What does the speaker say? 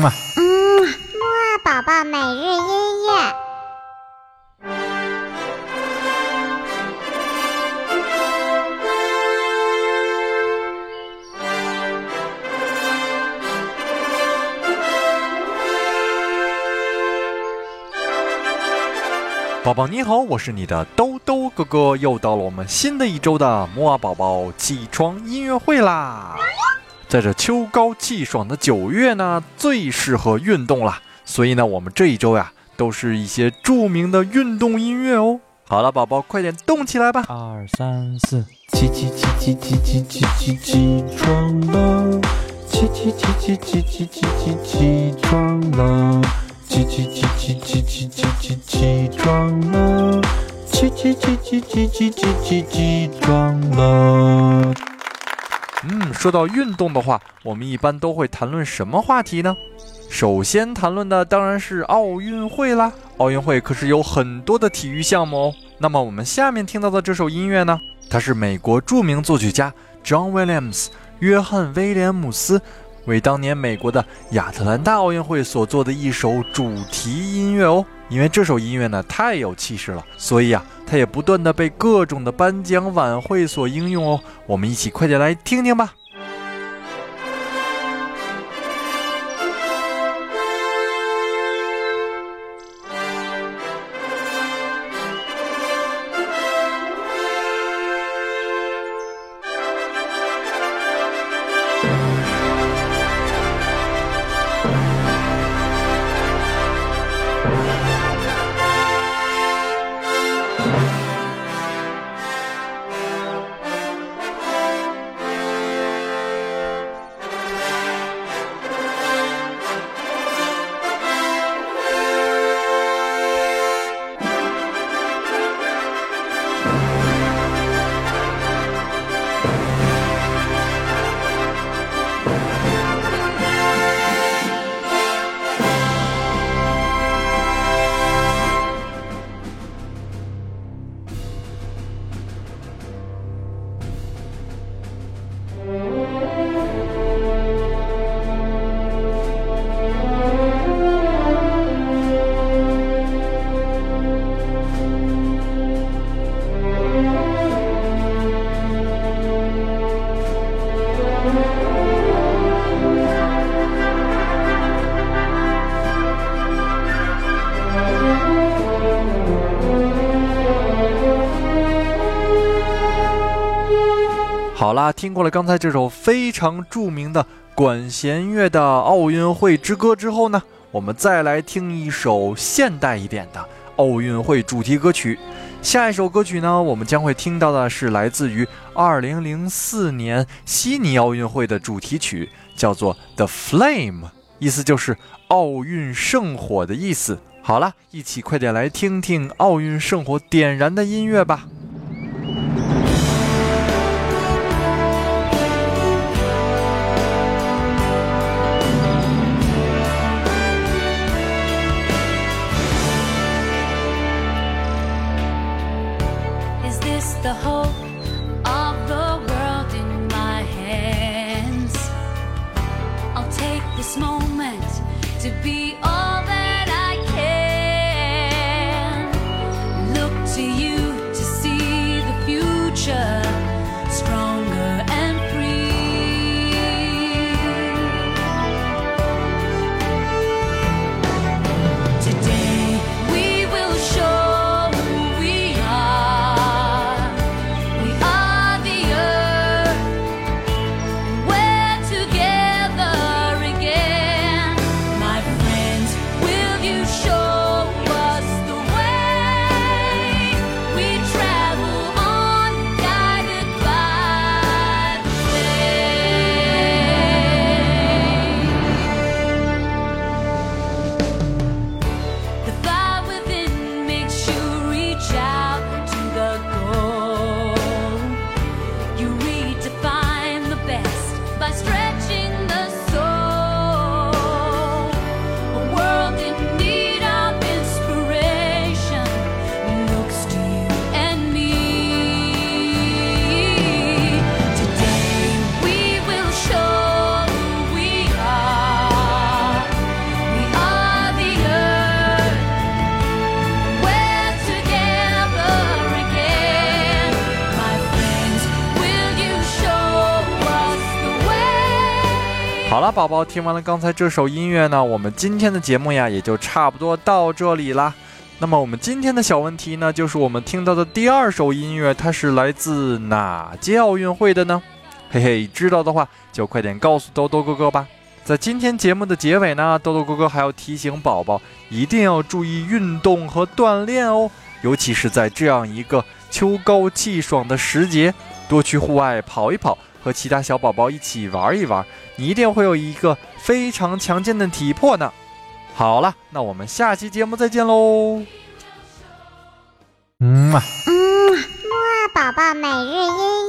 嘛。嗯，木二宝宝每日音乐。宝宝你好，我是你的兜兜哥哥，又到了我们新的一周的摩尔宝宝起床音乐会啦！在这秋高气爽的九月呢，最适合运动了，所以呢，我们这一周呀，都是一些著名的运动音乐哦。好了，宝宝快点动起来吧！二三四，起起起起起起起起起床了，起起起起起起起起起床了。起起起起起起起起起床了！起起起起起起起起起床了！嗯，说到运动的话，我们一般都会谈论什么话题呢？首先谈论的当然是奥运会啦。奥运会可是有很多的体育项目哦。那么我们下面听到的这首音乐呢，它是美国著名作曲家 John Williams 约翰威廉姆斯。为当年美国的亚特兰大奥运会所做的一首主题音乐哦，因为这首音乐呢太有气势了，所以啊，它也不断的被各种的颁奖晚会所应用哦。我们一起快点来听听吧。好啦，听过了刚才这首非常著名的管弦乐的奥运会之歌之后呢，我们再来听一首现代一点的奥运会主题歌曲。下一首歌曲呢，我们将会听到的是来自于2004年悉尼奥运会的主题曲，叫做《The Flame》，意思就是奥运圣火的意思。好了，一起快点来听听奥运圣火点燃的音乐吧。Moment to be all 好了，宝宝，听完了刚才这首音乐呢，我们今天的节目呀也就差不多到这里啦。那么我们今天的小问题呢，就是我们听到的第二首音乐，它是来自哪届奥运会的呢？嘿嘿，知道的话就快点告诉豆豆哥哥吧。在今天节目的结尾呢，豆豆哥哥还要提醒宝宝，一定要注意运动和锻炼哦，尤其是在这样一个秋高气爽的时节，多去户外跑一跑，和其他小宝宝一起玩一玩，你一定会有一个非常强健的体魄呢。好了，那我们下期节目再见喽。嗯嘛。嗯，木二宝宝每日音